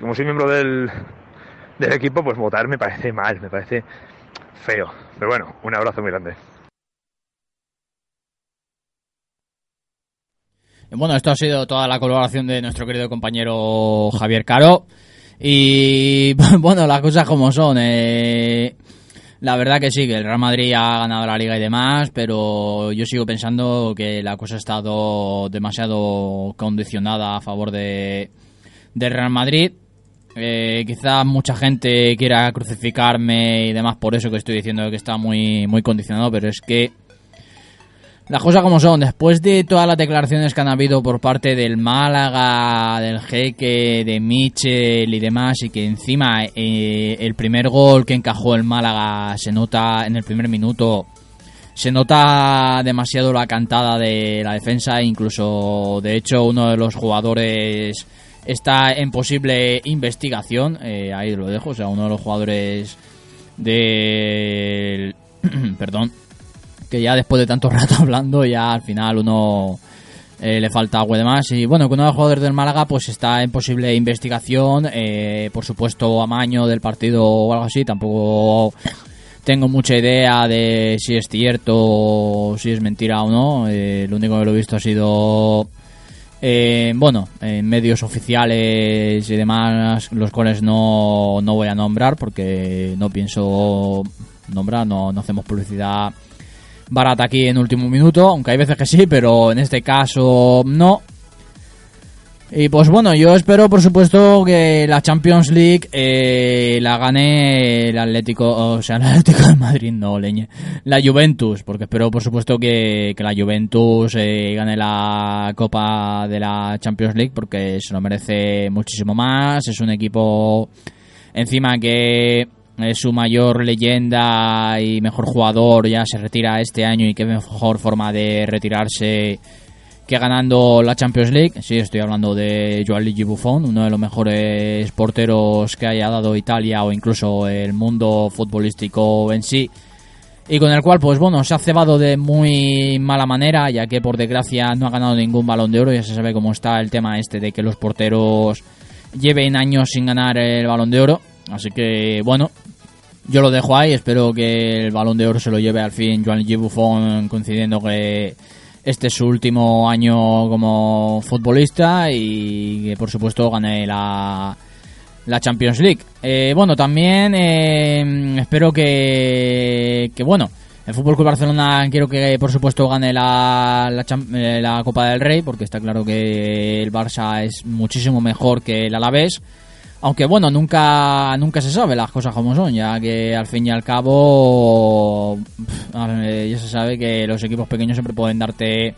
como soy miembro del, del equipo, pues votar me parece mal, me parece feo. Pero bueno, un abrazo muy grande. Bueno, esto ha sido toda la colaboración de nuestro querido compañero Javier Caro. Y bueno, las cosas como son. eh, la verdad que sí, que el Real Madrid ha ganado la liga y demás, pero yo sigo pensando que la cosa ha estado demasiado condicionada a favor de del Real Madrid. Eh, quizás mucha gente quiera crucificarme y demás por eso que estoy diciendo que está muy, muy condicionado, pero es que las cosas como son, después de todas las declaraciones que han habido por parte del Málaga, del Jeque, de Michel y demás, y que encima eh, el primer gol que encajó el Málaga se nota en el primer minuto, se nota demasiado la cantada de la defensa, incluso de hecho uno de los jugadores está en posible investigación, eh, ahí lo dejo, o sea, uno de los jugadores del... perdón, que ya después de tanto rato hablando, ya al final uno eh, le falta algo de más. Y bueno, con uno de los jugadores del Málaga, pues está en posible investigación. eh, por supuesto, amaño del partido o algo así. Tampoco tengo mucha idea de si es cierto o si es mentira o no. Eh, lo único que lo he visto ha sido. eh, bueno, en medios oficiales y demás, los cuales no, no voy a nombrar porque no pienso nombrar, no, no hacemos publicidad barata aquí en último minuto, aunque hay veces que sí, pero en este caso no. Y pues bueno, yo espero por supuesto que la Champions League eh, la gane el Atlético, o sea, el Atlético de Madrid, no, leñe, la Juventus, porque espero por supuesto que, que la Juventus eh, gane la Copa de la Champions League, porque se lo merece muchísimo más, es un equipo encima que es su mayor leyenda y mejor jugador ya se retira este año y qué mejor forma de retirarse que ganando la Champions League. Sí, estoy hablando de Gianluigi Buffon, uno de los mejores porteros que haya dado Italia o incluso el mundo futbolístico en sí. Y con el cual, pues bueno, se ha cebado de muy mala manera, ya que por desgracia no ha ganado ningún balón de oro. Ya se sabe cómo está el tema este de que los porteros lleven años sin ganar el balón de oro. Así que, bueno, yo lo dejo ahí. Espero que el balón de oro se lo lleve al fin Gianluigi Buffon, coincidiendo que este es su último año como futbolista y que por supuesto gane la, la Champions League. Eh, bueno, también eh, espero que, que bueno, el Fútbol Club Barcelona quiero que por supuesto gane la, la, eh, la Copa del Rey porque está claro que el Barça es muchísimo mejor que el Alavés. Aunque bueno, nunca nunca se sabe las cosas como son, ya que al fin y al cabo ya se sabe que los equipos pequeños siempre pueden darte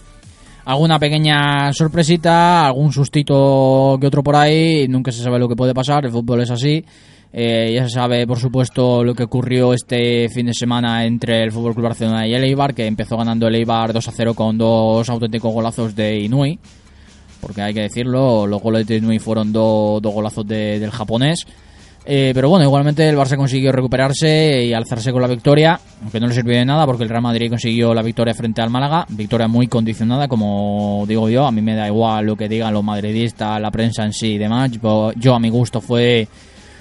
alguna pequeña sorpresita, algún sustito que otro por ahí, nunca se sabe lo que puede pasar, el fútbol es así. Eh, ya se sabe, por supuesto, lo que ocurrió este fin de semana entre el Fútbol Club Barcelona y el Eibar, que empezó ganando el Eibar 2 a 0 con dos auténticos golazos de Inui porque hay que decirlo, los goles de Nui fueron do- dos golazos de- del japonés. Eh, pero bueno, igualmente el Barça consiguió recuperarse y alzarse con la victoria, aunque no le sirvió de nada porque el Real Madrid consiguió la victoria frente al Málaga, victoria muy condicionada, como digo yo, a mí me da igual lo que digan los madridistas, la prensa en sí y demás, yo, yo a mi gusto fue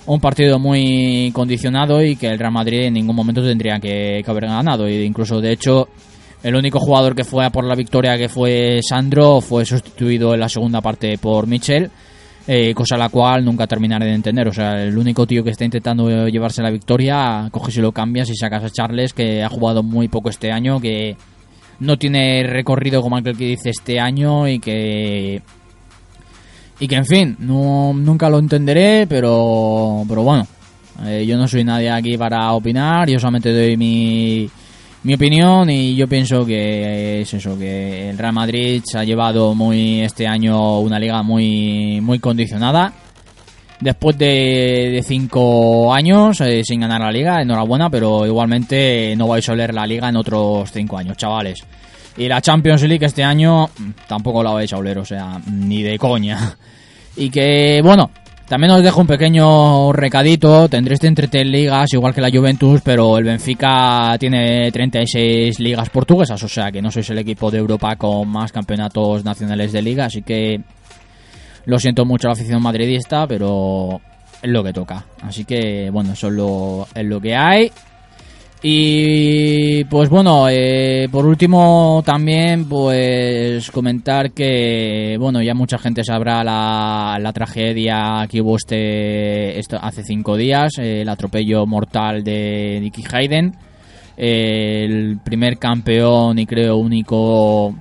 un partido muy condicionado y que el Real Madrid en ningún momento tendría que, que haber ganado, e incluso de hecho el único jugador que fue a por la victoria, que fue Sandro, fue sustituido en la segunda parte por Michel, eh, cosa la cual nunca terminaré de entender. O sea, el único tío que está intentando llevarse la victoria, coges y lo cambias y sacas a Charles, que ha jugado muy poco este año, que no tiene recorrido como aquel que dice este año y que... Y que, en fin, nunca lo entenderé, pero, pero bueno, eh, yo no soy nadie aquí para opinar, yo solamente doy mi, mi opinión y yo pienso que es eso, que el Real Madrid se ha llevado muy este año una liga muy, muy condicionada. Después de, de cinco años eh, sin ganar la liga, enhorabuena, pero igualmente no vais a oler la liga en otros cinco años, chavales. Y la Champions League este año mm, tampoco la vais a oler, o sea, ni de coña. Y que, bueno, también os dejo un pequeño recadito. Tendréis 33 ligas, igual que la Juventus, pero el Benfica tiene 36 ligas portuguesas, o sea que no sois el equipo de Europa con más campeonatos nacionales de liga, así que lo siento mucho a la afición madridista, pero es lo que toca. Así que, bueno, eso es lo, es lo que hay. Y pues bueno, eh, por último también pues comentar que bueno ya mucha gente sabrá la, la tragedia que hubo este esto hace cinco días, eh, el atropello mortal de Nicky Hayden, el primer campeón y creo único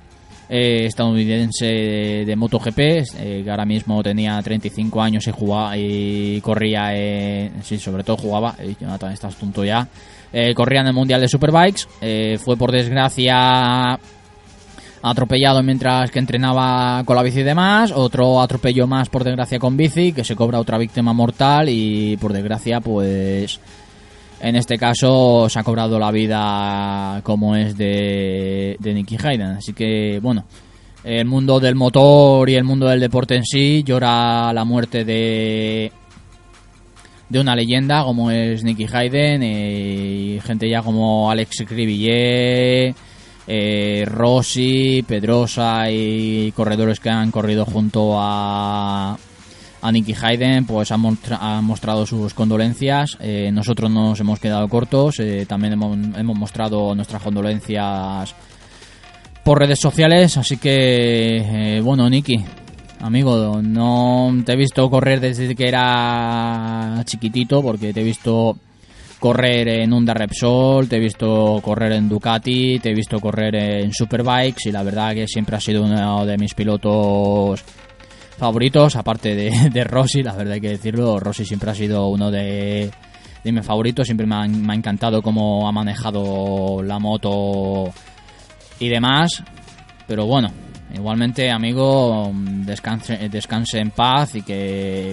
eh, estadounidense de, de MotoGP, que ahora mismo tenía 35 años y jugaba y corría, sí, sobre todo jugaba, Jonathan, estás tonto ya, eh, corría en el Mundial de Superbikes, eh, fue por desgracia atropellado mientras que entrenaba con la bici y demás, otro atropello más por desgracia con bici, que se cobra otra víctima mortal y por desgracia pues en este caso se ha cobrado la vida como es de, de Nicky Hayden. Así que, bueno, el mundo del motor y el mundo del deporte en sí llora la muerte de, de una leyenda como es Nicky Hayden eh, y gente ya como Alex Cribillet, eh, Rossi, Pedrosa y corredores que han corrido junto a, a Nicky Hayden, pues han, han mostrado sus condolencias. Eh, nosotros nos hemos quedado cortos, eh, también hemos, hemos mostrado nuestras condolencias por redes sociales, así que, eh, bueno, Nicky, amigo, no te he visto correr desde que era chiquitito, porque te he visto correr en Honda Repsol, te he visto correr en Ducati, te he visto correr en Superbikes y la verdad que siempre has sido uno de mis pilotos favoritos, aparte de, Rossi, la verdad hay que decirlo, Rossi siempre ha sido uno de, de mis favoritos, siempre me ha, me ha encantado cómo ha manejado la moto y demás, pero bueno, igualmente amigo, descanse, descanse en paz y que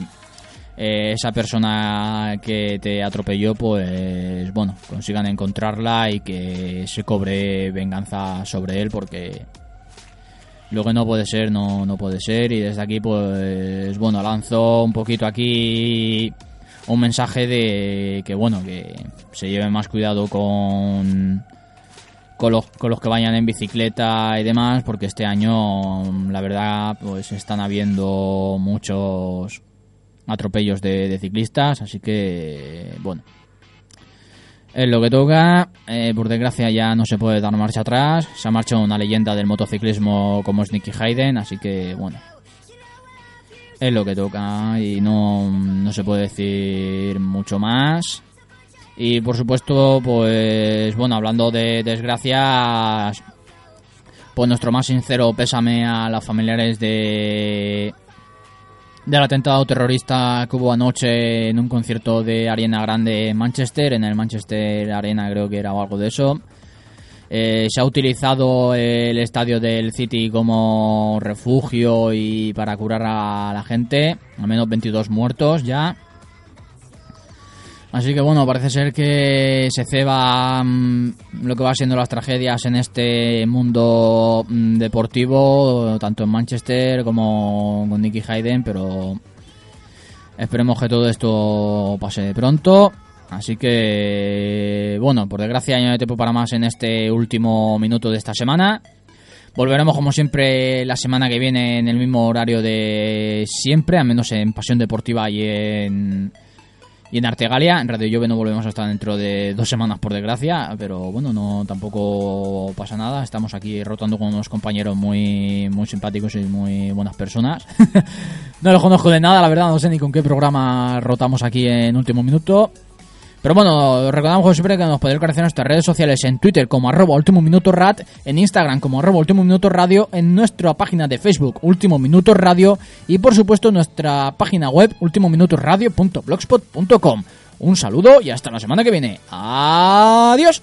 eh, esa persona que te atropelló, pues bueno, consigan encontrarla y que se cobre venganza sobre él porque lo que no puede ser, no, no puede ser. Y desde aquí, pues bueno, lanzo un poquito aquí un mensaje de que bueno, que se lleve más cuidado con con los, con los que vayan en bicicleta y demás, porque este año, la verdad, pues están habiendo muchos atropellos de, ciclistas, así que, bueno, es lo que toca. Eh, por desgracia ya no se puede dar marcha atrás. Se ha marchado una leyenda del motociclismo como es Nicky Hayden, así que, bueno, es lo que toca y no, no se puede decir mucho más. Y por supuesto, pues bueno, hablando de desgracias, pues nuestro más sincero pésame a los familiares de del atentado terrorista que hubo anoche en un concierto de Arena Grande en Manchester, en el Manchester Arena creo que era o algo de eso. Eh, se ha utilizado el estadio del City como refugio y para curar a la gente, al menos 22 muertos ya. Así que bueno, parece ser que se ceba mm, lo que va siendo las tragedias en este mundo mm, deportivo, tanto en Manchester como con Nicky Hayden, pero esperemos que todo esto pase pronto. Así que, bueno, por desgracia ya no hay tiempo para más en este último minuto de esta semana. Volveremos como siempre la semana que viene en el mismo horario de siempre, al menos en Pasión Deportiva y en y en Artegalia. En Radio Llove no volvemos hasta dentro de dos semanas, por desgracia, pero bueno, no tampoco pasa nada. Estamos aquí rotando con unos compañeros muy, muy simpáticos y muy buenas personas. no los conozco de nada, la verdad, no sé ni con qué programa rotamos aquí en último minuto. Pero bueno, recordamos como siempre que nos podéis conocer nuestras redes sociales en Twitter como arroba último minuto rat, en Instagram como arroba último minuto radio, en nuestra página de Facebook último minuto radio y por supuesto nuestra página web ultimominutoradio.blogspot.com. Un saludo y hasta la semana que viene. Adiós.